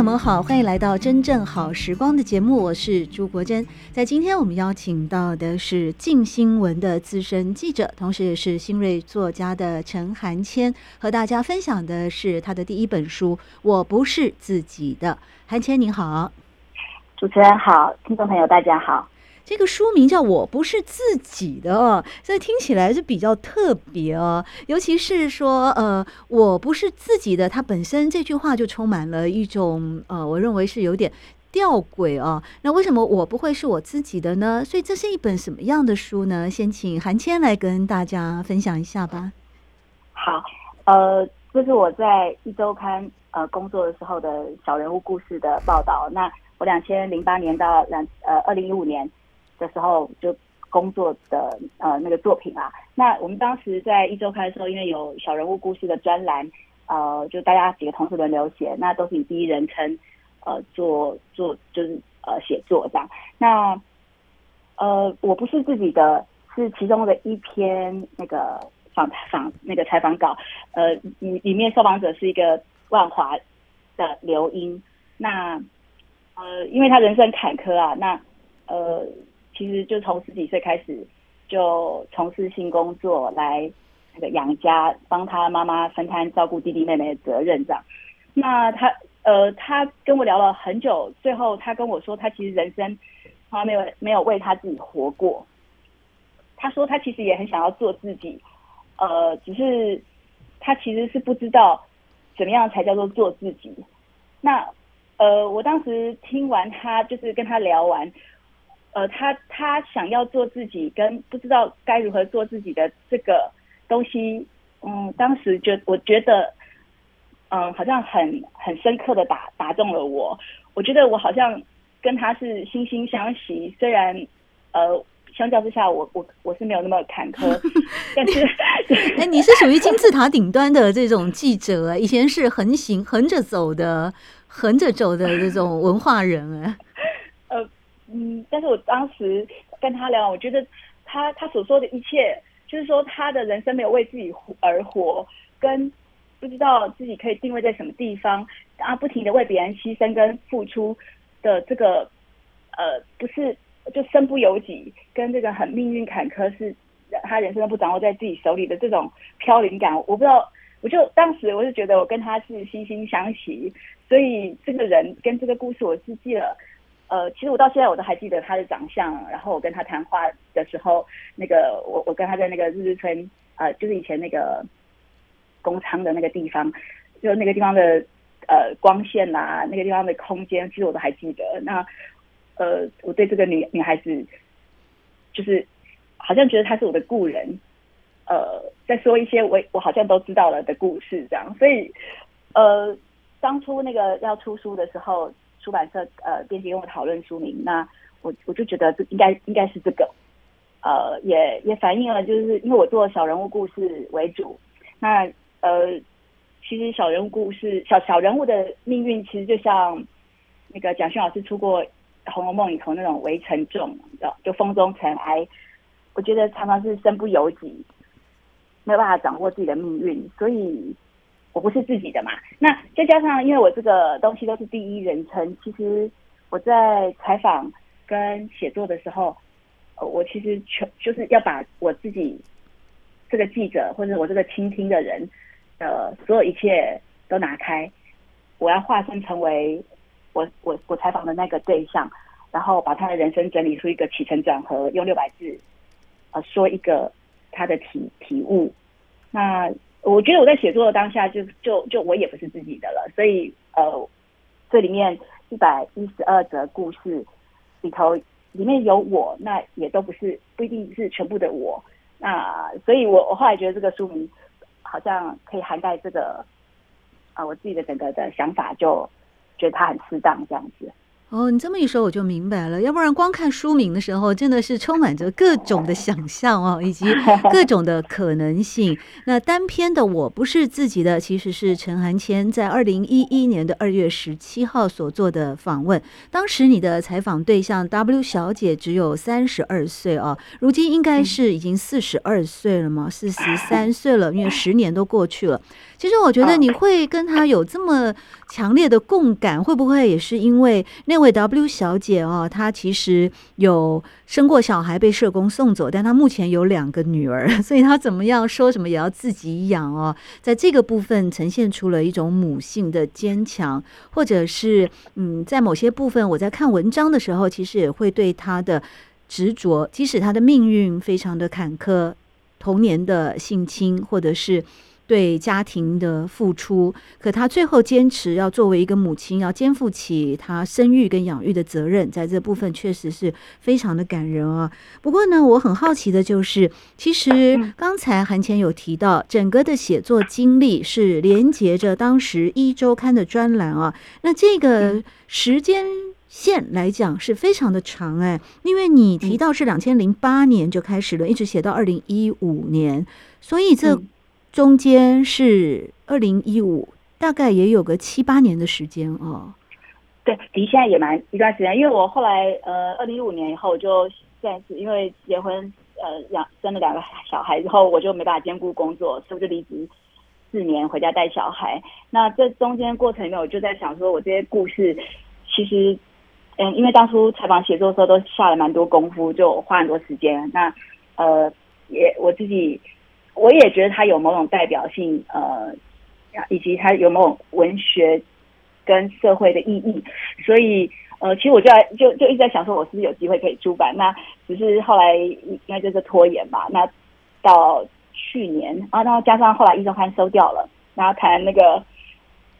友们好，欢迎来到真正好时光的节目，我是朱国珍。在今天我们邀请到的是静新闻的资深记者，同时也是新锐作家的陈涵谦，和大家分享的是他的第一本书《我不是自己的》。韩谦你好，主持人好，听众朋友大家好。这个书名叫我不是自己的，所以听起来是比较特别哦。尤其是说，呃，我不是自己的，它本身这句话就充满了一种，呃，我认为是有点吊诡哦。那为什么我不会是我自己的呢？所以这是一本什么样的书呢？先请韩谦来跟大家分享一下吧。好，呃，这是我在一周刊呃工作的时候的小人物故事的报道。那我两千零八年到两呃二零一五年。的时候就工作的呃那个作品啊，那我们当时在一周刊的时候，因为有小人物故事的专栏，呃，就大家几个同事轮流写，那都是以第一人称呃做做就是呃写作这样。那呃我不是自己的，是其中的一篇那个访访那个采访稿，呃里里面受访者是一个万华的刘英，那呃因为他人生坎坷啊，那呃。其实就从十几岁开始就从事性工作来那个养家，帮他妈妈分摊照顾弟弟妹妹的责任这样。那他呃，他跟我聊了很久，最后他跟我说，他其实人生从来没有没有为他自己活过。他说他其实也很想要做自己，呃，只是他其实是不知道怎么样才叫做做自己。那呃，我当时听完他就是跟他聊完。呃，他他想要做自己，跟不知道该如何做自己的这个东西，嗯，当时就我觉得，嗯，好像很很深刻的打打中了我。我觉得我好像跟他是惺惺相惜，虽然呃，相较之下我，我我我是没有那么坎坷，但是，哎，你是属于金字塔顶端的这种记者，以前是横行横着走的，横着走的这种文化人啊。嗯，但是我当时跟他聊，我觉得他他所说的一切，就是说他的人生没有为自己而活，跟不知道自己可以定位在什么地方，啊，不停的为别人牺牲跟付出的这个，呃，不是就身不由己，跟这个很命运坎坷，是他人生都不掌握在自己手里的这种飘零感，我不知道，我就当时我就觉得我跟他是惺惺相惜，所以这个人跟这个故事我是记了。呃，其实我到现在我都还记得他的长相，然后我跟他谈话的时候，那个我我跟他在那个日日村，呃，就是以前那个工厂的那个地方，就那个地方的呃光线呐、啊，那个地方的空间，其实我都还记得。那呃，我对这个女女孩子，就是好像觉得她是我的故人，呃，在说一些我我好像都知道了的故事，这样。所以呃，当初那个要出书的时候。出版社呃编辑跟我讨论书名，那我我就觉得这应该应该是这个，呃也也反映了就是因为我做小人物故事为主，那呃其实小人物故事小小人物的命运其实就像那个蒋勋老师出过《红楼梦》里头那种微尘众，就风中尘埃，我觉得常常是身不由己，没有办法掌握自己的命运，所以。我不是自己的嘛，那再加上因为我这个东西都是第一人称，其实我在采访跟写作的时候，我其实全就是要把我自己这个记者或者我这个倾听的人的所有一切都拿开，我要化身成为我我我采访的那个对象，然后把他的人生整理出一个起承转合，用六百字呃说一个他的体体悟，那。我觉得我在写作的当下就，就就我也不是自己的了，所以呃，这里面一百一十二则故事里头，里面有我，那也都不是不一定是全部的我，那所以我我后来觉得这个书名好像可以涵盖这个啊、我自己的整个的想法，就觉得它很适当这样子。哦，你这么一说我就明白了。要不然光看书名的时候，真的是充满着各种的想象哦，以及 各种的可能性。那单篇的我不是自己的，其实是陈涵谦在二零一一年的二月十七号所做的访问。当时你的采访对象 W 小姐只有三十二岁哦，如今应该是已经四十二岁了嘛，四十三岁了，因为十年都过去了。其实我觉得你会跟他有这么强烈的共感，会不会也是因为那位 W 小姐哦，她其实有生过小孩被社工送走，但她目前有两个女儿，所以她怎么样说什么也要自己养哦，在这个部分呈现出了一种母性的坚强，或者是嗯，在某些部分我在看文章的时候，其实也会对她的执着，即使她的命运非常的坎坷，童年的性侵或者是。对家庭的付出，可她最后坚持要作为一个母亲，要肩负起她生育跟养育的责任，在这部分确实是非常的感人啊。不过呢，我很好奇的就是，其实刚才韩前有提到，整个的写作经历是连接着当时一周刊的专栏啊。那这个时间线来讲是非常的长哎，因为你提到是两千零八年就开始了，一直写到二零一五年，所以这。中间是二零一五，大概也有个七八年的时间哦。对，离现在也蛮一段时间，因为我后来呃，二零一五年以后就现在是因为结婚呃，养生了两个小孩之后，我就没办法兼顾工作，所以我就离职四年回家带小孩。那这中间过程里面，我就在想说，我这些故事其实嗯，因为当初采访写作的时候都下了蛮多功夫，就花很多时间。那呃，也我自己。我也觉得它有某种代表性，呃，以及它有某种文学跟社会的意义，所以呃，其实我就在就就一直在想说，我是不是有机会可以出版？那只是后来应该就是拖延吧。那到去年啊，然后加上后来一周刊收掉了，然后谈那个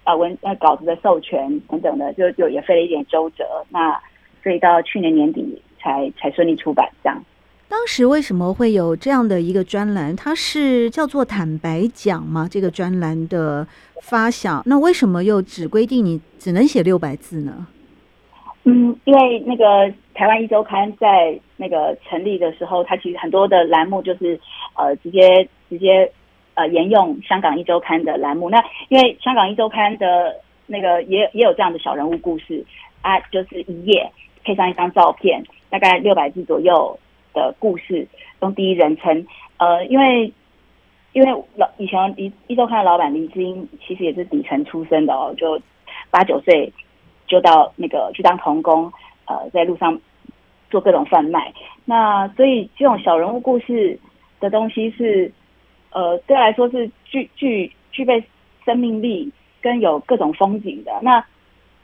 呃文呃稿子的授权等等的，就就也费了一点周折。那所以到去年年底才才顺利出版这样。当时为什么会有这样的一个专栏？它是叫做“坦白讲”吗？这个专栏的发想，那为什么又只规定你只能写六百字呢？嗯，因为那个台湾一周刊在那个成立的时候，它其实很多的栏目就是呃直接直接呃沿用香港一周刊的栏目。那因为香港一周刊的那个也也有这样的小人物故事啊，就是一页配上一张照片，大概六百字左右。的故事用第一人称，呃，因为因为老以前一一周刊的老板林志英其实也是底层出身的哦，就八九岁就到那个去当童工，呃，在路上做各种贩卖。那所以这种小人物故事的东西是，呃，对来说是具具具备生命力跟有各种风景的。那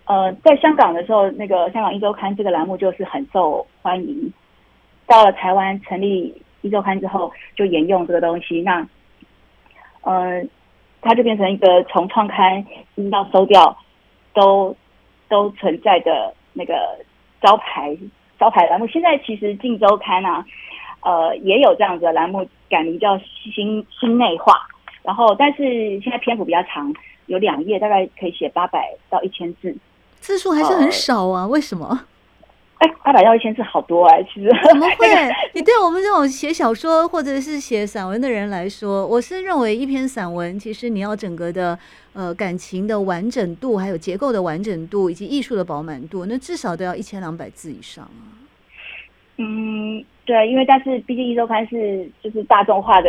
呃，在香港的时候，那个香港一周刊这个栏目就是很受欢迎。到了台湾成立一周刊之后，就沿用这个东西。那，呃，它就变成一个从创刊一直到收掉都都存在的那个招牌招牌栏目。现在其实镜周刊啊，呃，也有这样子的栏目，改名叫新新内化。然后，但是现在篇幅比较长，有两页，大概可以写八百到一千字，字数还是很少啊？呃、为什么？哎，八百到一千字好多哎，其实怎么 会？你对我们这种写小说或者是写散文的人来说，我是认为一篇散文，其实你要整个的呃感情的完整度，还有结构的完整度，以及艺术的饱满度，那至少都要一千两百字以上啊。嗯，对，因为但是毕竟一周刊是就是大众化的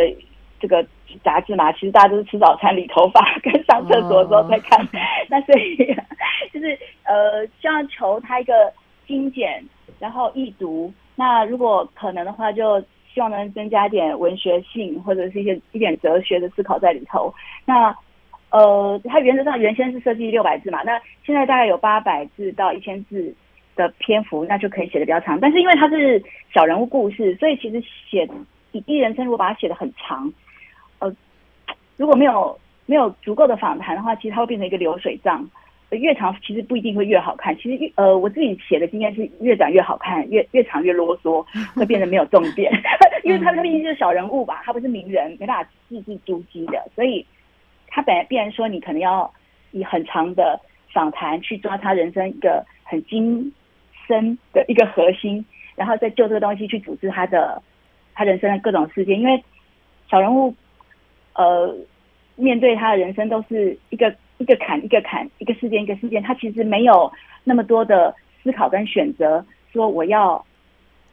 这个杂志嘛，其实大家都是吃早餐、理头发跟上厕所的时候在看，哦、那所以 就是呃，希望求他一个。精简，然后易读。那如果可能的话，就希望能增加点文学性，或者是一些一点哲学的思考在里头。那呃，它原则上原先是设计六百字嘛，那现在大概有八百字到一千字的篇幅，那就可以写的比较长。但是因为它是小人物故事，所以其实写一人称，如果把它写得很长，呃，如果没有没有足够的访谈的话，其实它会变成一个流水账。越长其实不一定会越好看。其实越呃，我自己写的经验是越短越好看，越越长越啰嗦，会变得没有重点。因为他毕竟就是小人物吧，他不是名人，没办法字字珠玑的，所以他本来必然说你可能要以很长的访谈去抓他人生一个很精深的一个核心，然后再就这个东西去组织他的他人生的各种事件，因为小人物呃。面对他的人生都是一个一个坎一个坎，一个事件一个事件，他其实没有那么多的思考跟选择，说我要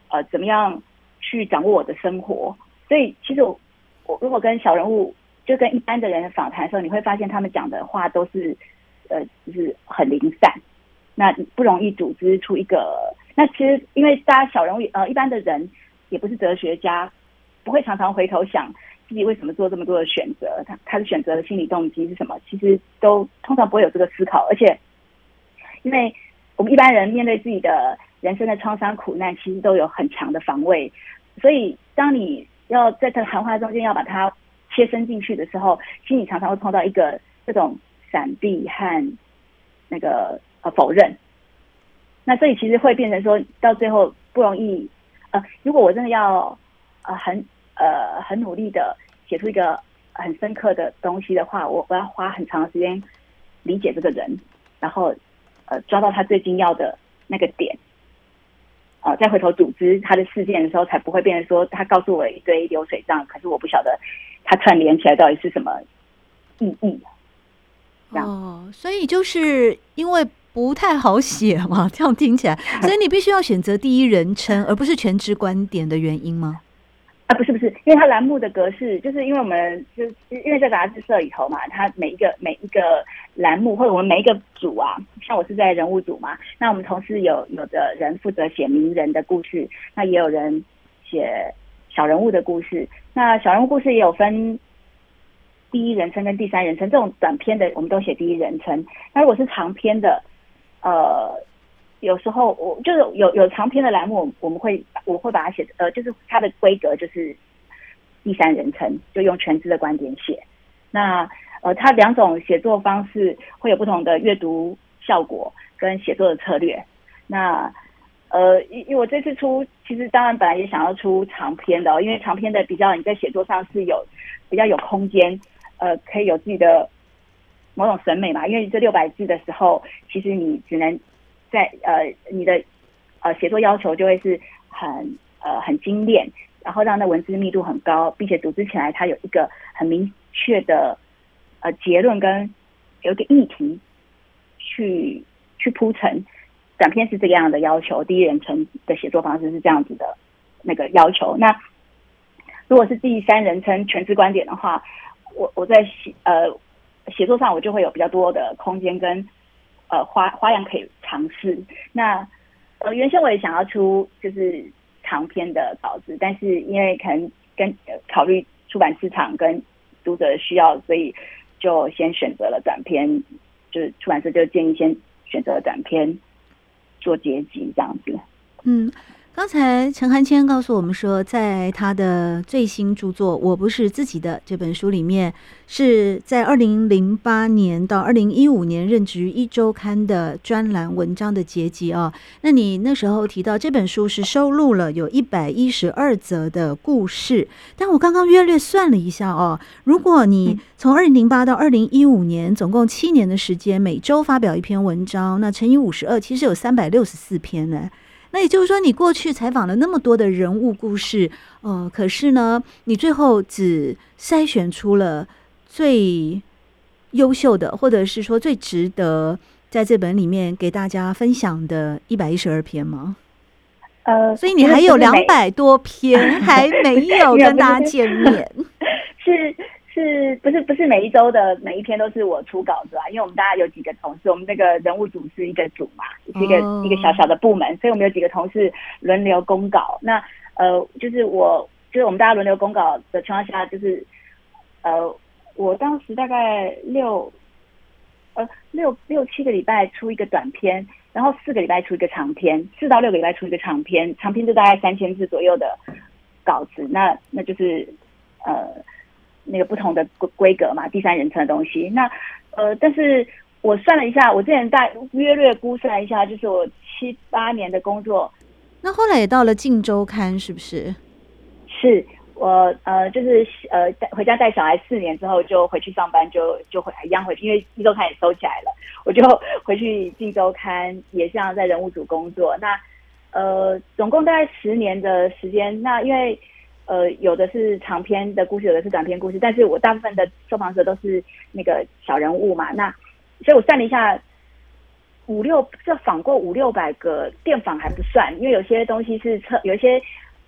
呃怎么样去掌握我的生活。所以其实我我如果跟小人物就跟一般的人访谈的时候，你会发现他们讲的话都是呃就是很零散，那不容易组织出一个。那其实因为大家小人物呃一般的人也不是哲学家，不会常常回头想。自己为什么做这么多的选择？他他的选择的心理动机是什么？其实都通常不会有这个思考，而且，因为我们一般人面对自己的人生的创伤苦难，其实都有很强的防卫，所以当你要在这谈话中间要把它切身进去的时候，心里常常会碰到一个这种闪避和那个呃否认，那所以其实会变成说到最后不容易呃，如果我真的要呃很。呃，很努力的写出一个很深刻的东西的话，我我要花很长的时间理解这个人，然后呃抓到他最精要的那个点，啊、呃，再回头组织他的事件的时候，才不会变成说他告诉我一堆流水账，可是我不晓得他串联起来到底是什么意义。哦，所以就是因为不太好写嘛，这样听起来，所以你必须要选择第一人称，而不是全知观点的原因吗？啊，不是不是，因为它栏目的格式，就是因为我们就因为在杂志社里头嘛，它每一个每一个栏目或者我们每一个组啊，像我是在人物组嘛，那我们同时有有的人负责写名人的故事，那也有人写小人物的故事，那小人物故事也有分第一人称跟第三人称，这种短篇的我们都写第一人称，那如果是长篇的，呃。有时候我就是有有长篇的栏目，我们会我会把它写呃，就是它的规格就是第三人称，就用全知的观点写。那呃，它两种写作方式会有不同的阅读效果跟写作的策略。那呃，因因为我这次出，其实当然本来也想要出长篇的，因为长篇的比较你在写作上是有比较有空间，呃，可以有自己的某种审美嘛。因为这六百字的时候，其实你只能。在呃，你的呃写作要求就会是很呃很精炼，然后让那文字密度很高，并且组织起来它有一个很明确的呃结论跟有一个议题去去铺陈。短篇是这个样的要求，第一人称的写作方式是这样子的那个要求。那如果是第三人称全知观点的话，我我在写呃写作上我就会有比较多的空间跟。呃，花花样可以尝试。那呃，原先我也想要出就是长篇的稿子，但是因为可能跟、考虑出版市场跟读者的需要，所以就先选择了短篇。就是出版社就建议先选择短篇做结集这样子。嗯。刚才陈寒谦告诉我们说，在他的最新著作《我不是自己的》这本书里面，是在二零零八年到二零一五年任职于一周刊的专栏文章的结集哦。那你那时候提到这本书是收录了有一百一十二则的故事，但我刚刚约略算了一下哦，如果你从二零零八到二零一五年总共七年的时间，每周发表一篇文章，那乘以五十二，其实有三百六十四篇呢。那也就是说，你过去采访了那么多的人物故事，呃，可是呢，你最后只筛选出了最优秀的，或者是说最值得在这本里面给大家分享的一百一十二篇吗？呃，所以你还有两百多篇还没有 跟大家见面，是。是不是不是每一周的每一篇都是我出稿子啊？因为我们大家有几个同事，我们那个人物组是一个组嘛，是一个、oh. 一个小小的部门，所以我们有几个同事轮流公稿。那呃，就是我就是我们大家轮流公稿的情况下，就是呃，我当时大概六呃六六七个礼拜出一个短篇，然后四个礼拜出一个长篇，四到六个礼拜出一个长篇，长篇就大概三千字左右的稿子。那那就是呃。那个不同的规规格嘛，第三人称的东西。那呃，但是我算了一下，我之前大约略估算一下，就是我七八年的工作。那后来也到了《镜周刊》，是不是？是我呃，就是呃，回家带小孩四年之后，就回去上班，就就回一样回去，因为《镜周刊》也收起来了，我就回去《镜周刊》，也像在人物组工作。那呃，总共大概十年的时间。那因为呃，有的是长篇的故事，有的是短篇故事，但是我大部分的受访者都是那个小人物嘛。那所以我算了一下。五六，这访过五六百个电访还不算，因为有些东西是测，有一些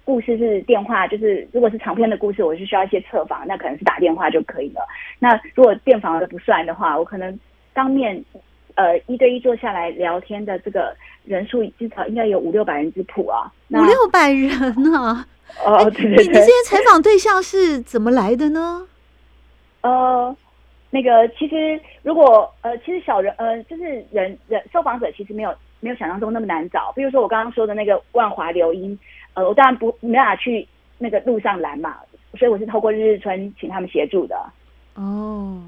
故事是电话，就是如果是长篇的故事，我是需要一些测访，那可能是打电话就可以了。那如果电访的不算的话，我可能当面呃一对一坐下来聊天的这个人数至少应该有五六百人之谱啊。五六百人啊！哦，对对对，你这些采访对象是怎么来的呢？呃。那个其实，如果呃，其实小人呃，就是人人受访者其实没有没有想象中那么难找。比如说我刚刚说的那个万华刘英，呃，我当然不没办法去那个路上拦嘛，所以我是透过日日春请他们协助的。哦，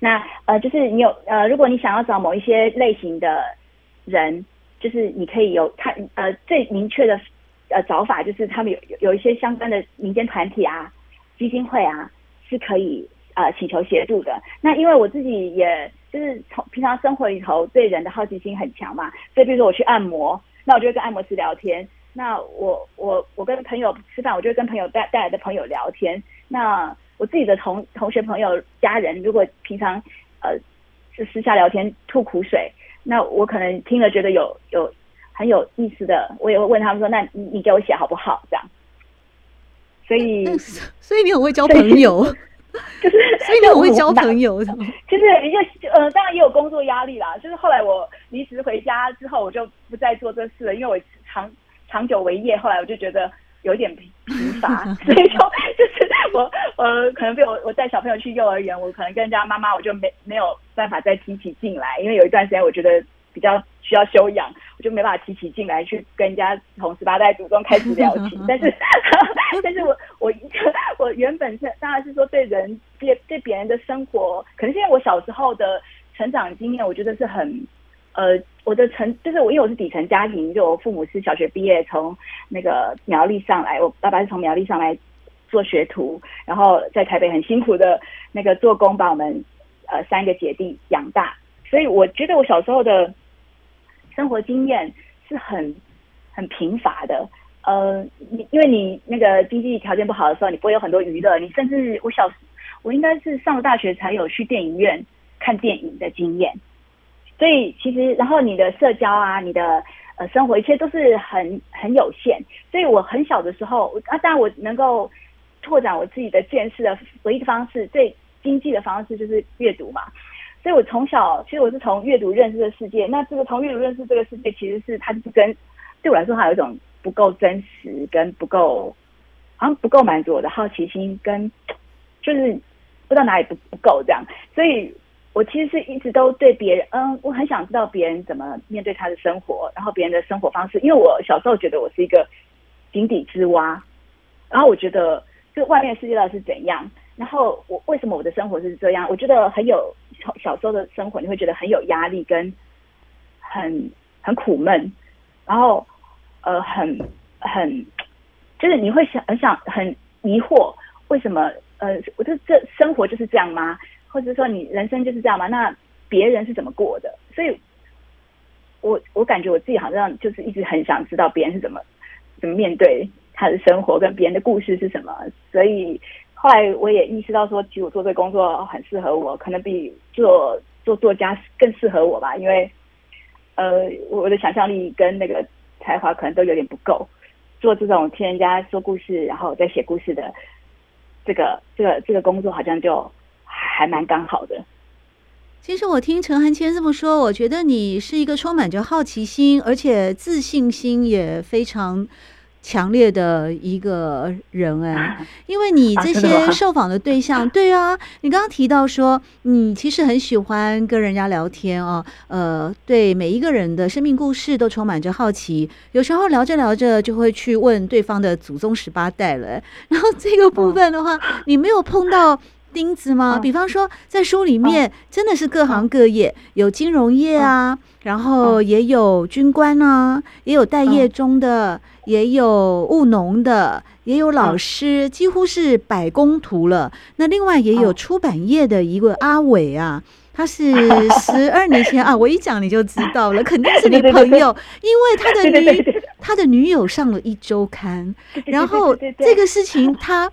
那呃，就是你有呃，如果你想要找某一些类型的人，就是你可以有他呃最明确的呃找法，就是他们有有一些相关的民间团体啊、基金会啊，是可以。呃，请求协助的。那因为我自己也就是从平常生活里头对人的好奇心很强嘛，所以比如说我去按摩，那我就会跟按摩师聊天。那我我我跟朋友吃饭，我就会跟朋友带带来的朋友聊天。那我自己的同同学朋友家人，如果平常呃是私下聊天吐苦水，那我可能听了觉得有有很有意思的，我也会问他们说：“那你你给我写好不好？”这样。所以所以你很会交朋友。就是，所以你很会交朋友的。就是 一个 呃，当然也有工作压力啦。就是后来我离职回家之后，我就不再做这事了，因为我长长久为业，后来我就觉得有点疲乏，所以说 就是我呃，可能被我我带小朋友去幼儿园，我可能跟人家妈妈，我就没没有办法再提起劲来，因为有一段时间我觉得比较需要休养，我就没办法提起劲来去跟人家从十八代祖宗开始聊起。但是，但是我我我原本是当然是说对人对对别人的生活，可能是因为我小时候的成长经验，我觉得是很呃，我的成就是我因为我是底层家庭，就我父母是小学毕业从那个苗栗上来，我爸爸是从苗栗上来做学徒，然后在台北很辛苦的那个做工，把我们呃三个姐弟养大。所以我觉得我小时候的生活经验是很很贫乏的，呃，你因为你那个经济条件不好的时候，你不会有很多娱乐，你甚至我小我应该是上了大学才有去电影院看电影的经验，所以其实然后你的社交啊，你的呃生活一切都是很很有限，所以我很小的时候啊，当然我能够拓展我自己的见识的唯一的方式，最经济的方式就是阅读嘛。所以，我从小其实我是从阅读认识的世界。那这个从阅读认识这个世界，其实是它就是跟对我来说，它有一种不够真实，跟不够好像不够满足我的好奇心，跟就是不知道哪里不不够这样。所以我其实是一直都对别人，嗯，我很想知道别人怎么面对他的生活，然后别人的生活方式。因为我小时候觉得我是一个井底之蛙，然后我觉得这外面世界到底是怎样。然后我为什么我的生活是这样？我觉得很有小小时候的生活，你会觉得很有压力，跟很很苦闷，然后呃很很就是你会想很想很疑惑，为什么呃我这这生活就是这样吗？或者说你人生就是这样吗？那别人是怎么过的？所以我我感觉我自己好像就是一直很想知道别人是怎么怎么面对他的生活，跟别人的故事是什么，所以。后来我也意识到说，其实我做这个工作很适合我，可能比做做作家更适合我吧，因为呃，我的想象力跟那个才华可能都有点不够，做这种听人家说故事，然后再写故事的这个这个这个工作，好像就还蛮刚好的。其实我听陈寒谦这么说，我觉得你是一个充满着好奇心，而且自信心也非常。强烈的一个人哎，因为你这些受访的对象，对啊，你刚刚提到说你其实很喜欢跟人家聊天哦，呃，对每一个人的生命故事都充满着好奇，有时候聊着聊着就会去问对方的祖宗十八代了。然后这个部分的话，你没有碰到钉子吗？嗯、比方说，在书里面真的是各行各业，嗯、有金融业啊，嗯、然后也有军官啊，也有待业中的，嗯、也有务农的，也有老师，嗯、几乎是百工图了。那另外也有出版业的一个阿伟啊，他是 十二年前啊，我一讲你就知道了，肯定是你朋友，因为他的女他的女友上了一周刊，然后这个事情他。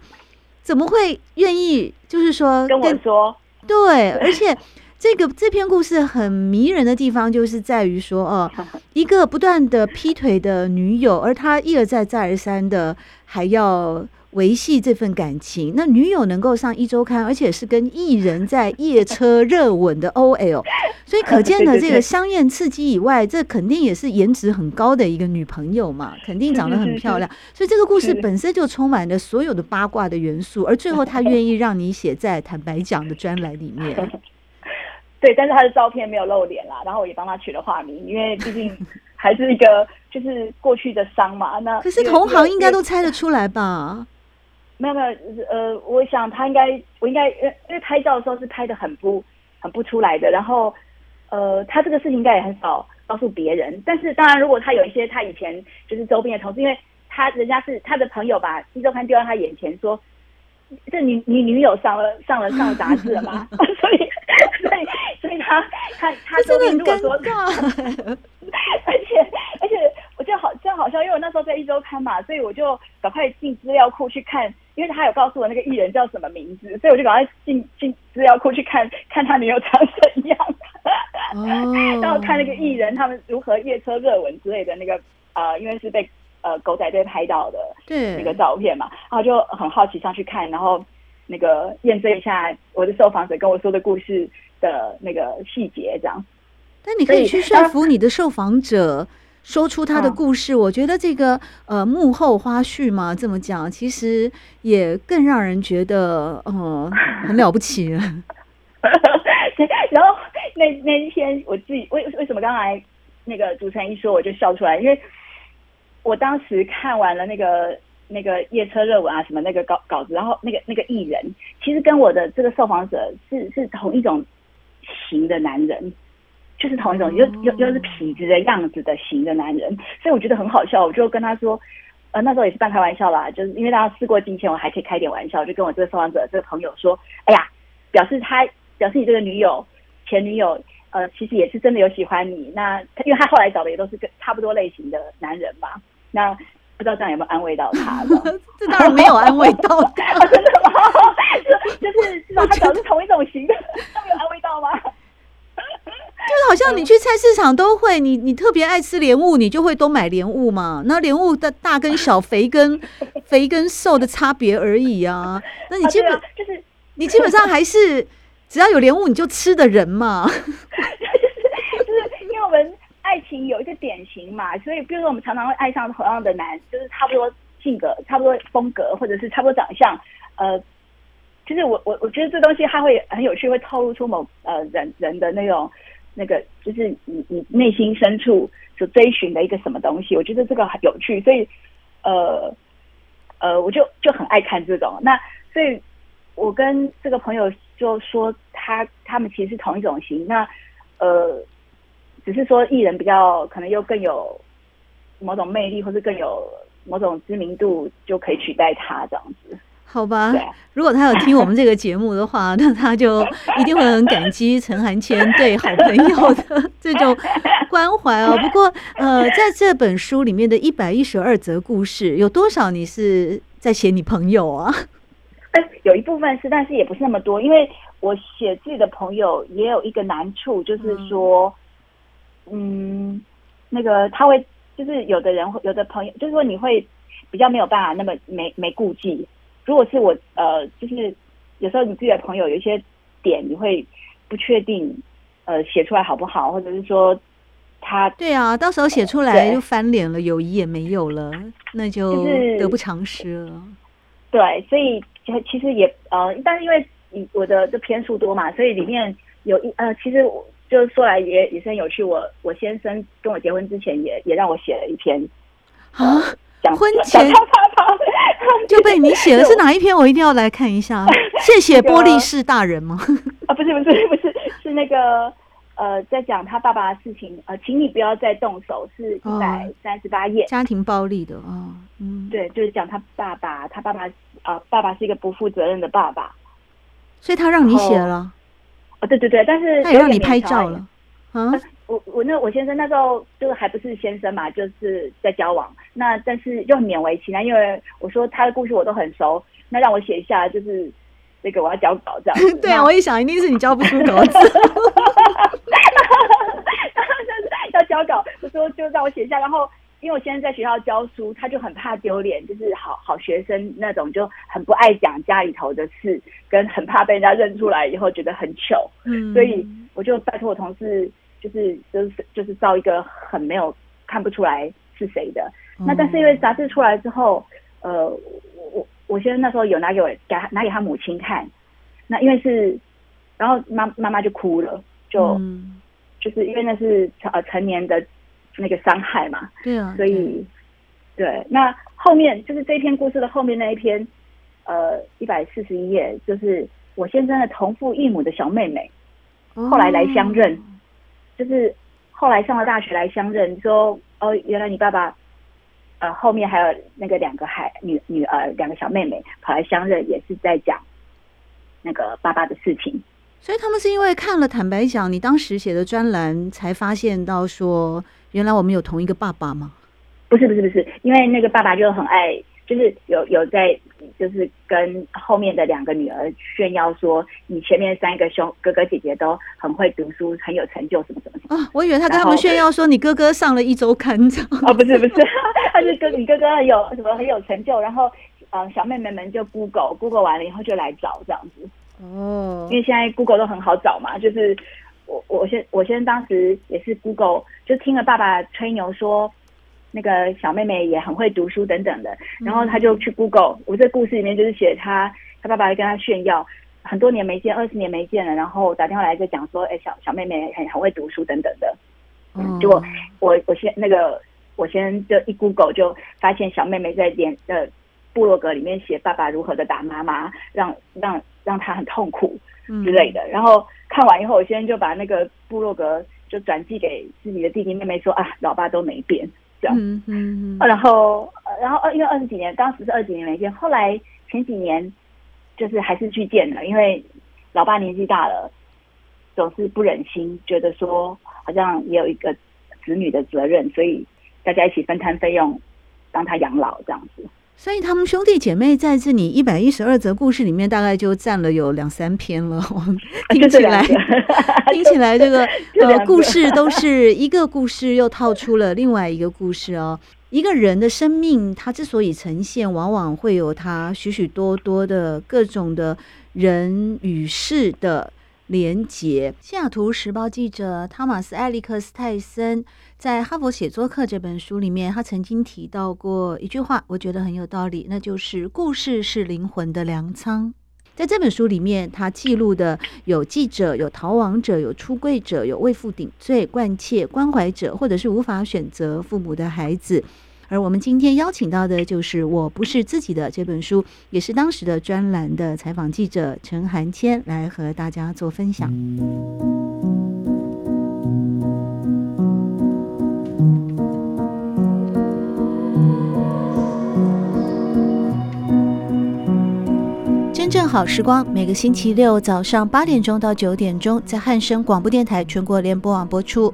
怎么会愿意？就是说跟，跟我说，对，而且这个这篇故事很迷人的地方，就是在于说，哦，一个不断的劈腿的女友，而他一而再再而三的还要。维系这份感情，那女友能够上一周刊，而且是跟艺人在夜车热吻的 OL，所以可见呢这个香艳刺激以外，这肯定也是颜值很高的一个女朋友嘛，肯定长得很漂亮。所以这个故事本身就充满了所有的八卦的元素，而最后他愿意让你写在坦白讲的专栏里面。对，但是他的照片没有露脸啦，然后我也帮他取了化名，因为毕竟还是一个就是过去的伤嘛。那可是同行应该都猜得出来吧？没有没有，呃，我想他应该，我应该，因为因为拍照的时候是拍得很不很不出来的，然后，呃，他这个事情应该也很少告诉别人。但是当然，如果他有一些他以前就是周边的同事，因为他人家是他的朋友把一周刊丢到他眼前，说，这你你女友上了上了上了杂志了吗？所以所以所以他他他周边如果说，而且而且我觉得好就好像，因为我那时候在一周刊嘛，所以我就赶快进资料库去看。因为他有告诉我那个艺人叫什么名字，所以我就赶快进进资料库去看看他女友长怎样，哦、然后看那个艺人他们如何夜车热吻之类的那个呃，因为是被呃狗仔队拍到的那个照片嘛，然后就很好奇上去看，然后那个验证一下我的受访者跟我说的故事的那个细节，这样。但你可以去说服你的受访者。说出他的故事，啊、我觉得这个呃幕后花絮嘛，这么讲，其实也更让人觉得呃 很了不起了。然后那那一天我自己为为什么刚才那个主持人一说我就笑出来，因为我当时看完了那个那个夜车热吻啊什么那个稿稿子，然后那个那个艺人其实跟我的这个受访者是是同一种型的男人。就是同一种又又又是痞子的样子的型的男人，所以我觉得很好笑。我就跟他说，呃，那时候也是半开玩笑啦，就是因为大家事过境迁，我还可以开点玩笑，就跟我这个受访者这个朋友说，哎呀，表示他表示你这个女友前女友，呃，其实也是真的有喜欢你。那因为他后来找的也都是跟差不多类型的男人嘛，那不知道这样有没有安慰到他？这 当然没有安慰到他，真的吗？就 就是至少他找是同一种型的，他没有安慰到吗？就是好像你去菜市场都会，你你特别爱吃莲雾，你就会多买莲雾嘛。那莲雾的大跟小、肥跟 肥跟瘦的差别而已啊。那你基本就是你基本上还是只要有莲雾你就吃的人嘛。就是就是因为我们爱情有一个典型嘛，所以比如说我们常常会爱上同样的男，就是差不多性格、差不多风格，或者是差不多长相，呃。就是我我我觉得这东西它会很有趣，会透露出某呃人人的那种那个，就是你你内心深处所追寻的一个什么东西。我觉得这个很有趣，所以呃呃，我就就很爱看这种。那所以，我跟这个朋友就说他他们其实是同一种型。那呃，只是说艺人比较可能又更有某种魅力，或是更有某种知名度，就可以取代他这样子。好吧，如果他有听我们这个节目的话，那他就一定会很感激陈寒谦对好朋友的 这种关怀哦。不过，呃，在这本书里面的一百一十二则故事，有多少你是在写你朋友啊？有一部分是，但是也不是那么多，因为我写自己的朋友也有一个难处，就是说，嗯，嗯，那个他会，就是有的人会，有的朋友，就是说你会比较没有办法那么没没顾忌。如果是我，呃，就是有时候你自己的朋友有一些点，你会不确定，呃，写出来好不好，或者是说他对啊，到时候写出来就翻脸了，友谊也没有了，那就得不偿失了。对，所以其实也呃，但是因为你我的这篇数多嘛，所以里面有一呃，其实就说来也也是很有趣。我我先生跟我结婚之前也也让我写了一篇啊。讲婚前啪啪啪就被你写了是哪一篇？我一定要来看一下。谢谢玻璃士大人吗？啊，不是不是不是，是那个呃，在讲他爸爸的事情。呃，请你不要再动手，是一百三十八页。家庭暴力的啊、哦，嗯，对，就是讲他爸爸，他爸爸啊、呃，爸爸是一个不负责任的爸爸，所以他让你写了。哦，对对对，但是他也让你拍照了。啊，我我那我先生那时候就是还不是先生嘛，就是在交往。那但是又很勉为其难，因为我说他的故事我都很熟，那让我写一下，就是那个我要交稿这样。对啊，我一想一定是你交不出稿子。要交稿，我说就让我写一下，然后因为我现在在学校教书，他就很怕丢脸，就是好好学生那种，就很不爱讲家里头的事，跟很怕被人家认出来以后觉得很糗。嗯，所以我就拜托我同事。就是就是就是造一个很没有看不出来是谁的，那但是因为杂志出来之后，呃，我我我先生那时候有拿给我给他拿给他母亲看，那因为是，然后妈妈妈就哭了，就、嗯、就是因为那是呃成年的那个伤害嘛，对啊，所以对，那后面就是这篇故事的后面那一篇，呃，一百四十一页，就是我先生的同父异母的小妹妹，后来来相认。哦就是后来上了大学来相认，说哦，原来你爸爸，呃，后面还有那个两个孩女女儿，两个小妹妹跑来相认，也是在讲那个爸爸的事情。所以他们是因为看了，坦白讲，你当时写的专栏，才发现到说，原来我们有同一个爸爸吗？不是不是不是，因为那个爸爸就很爱。就是有有在，就是跟后面的两个女儿炫耀说，你前面三个兄哥哥姐姐都很会读书，很有成就，什么什么什么。啊，我以为他跟他们炫耀说，你哥哥上了一周刊。哦，不是不是，他是跟，你哥哥很有什么很有成就，然后嗯，小妹妹们就 Google Google 完了以后就来找这样子。哦，因为现在 Google 都很好找嘛，就是我我先我先当时也是 Google，就听了爸爸吹牛说。那个小妹妹也很会读书等等的，然后他就去 Google，我这故事里面就是写他他爸爸跟他炫耀，很多年没见，二十年没见了，然后打电话来就讲说，哎，小小妹妹很很会读书等等的。嗯，结果我我先那个我先就一 Google 就发现小妹妹在连呃部落格里面写爸爸如何的打妈妈，让让让她很痛苦之类的。然后看完以后，我先就把那个部落格就转寄给自己的弟弟妹妹说啊，老爸都没变。嗯嗯嗯，然后然后二因为二十几年，当时是二十几年没见，后来前几年就是还是去见了，因为老爸年纪大了，总是不忍心，觉得说好像也有一个子女的责任，所以大家一起分摊费用，帮他养老这样子。所以他们兄弟姐妹在这里一百一十二则故事里面，大概就占了有两三篇了。听起来，听起来这个 呃故事都是一个故事，又套出了另外一个故事哦。一个人的生命，他之所以呈现，往往会有他许许多多的各种的人与事的连结。西雅图时报记者汤马斯·艾利克斯泰森在《哈佛写作课》这本书里面，他曾经提到过一句话，我觉得很有道理，那就是“故事是灵魂的粮仓”。在这本书里面，他记录的有记者、有逃亡者、有出柜者、有为父顶罪、关切、关怀者，或者是无法选择父母的孩子。而我们今天邀请到的就是《我不是自己的》这本书，也是当时的专栏的采访记者陈寒谦来和大家做分享。真正好时光，每个星期六早上八点钟到九点钟，在汉声广播电台全国联播网播出。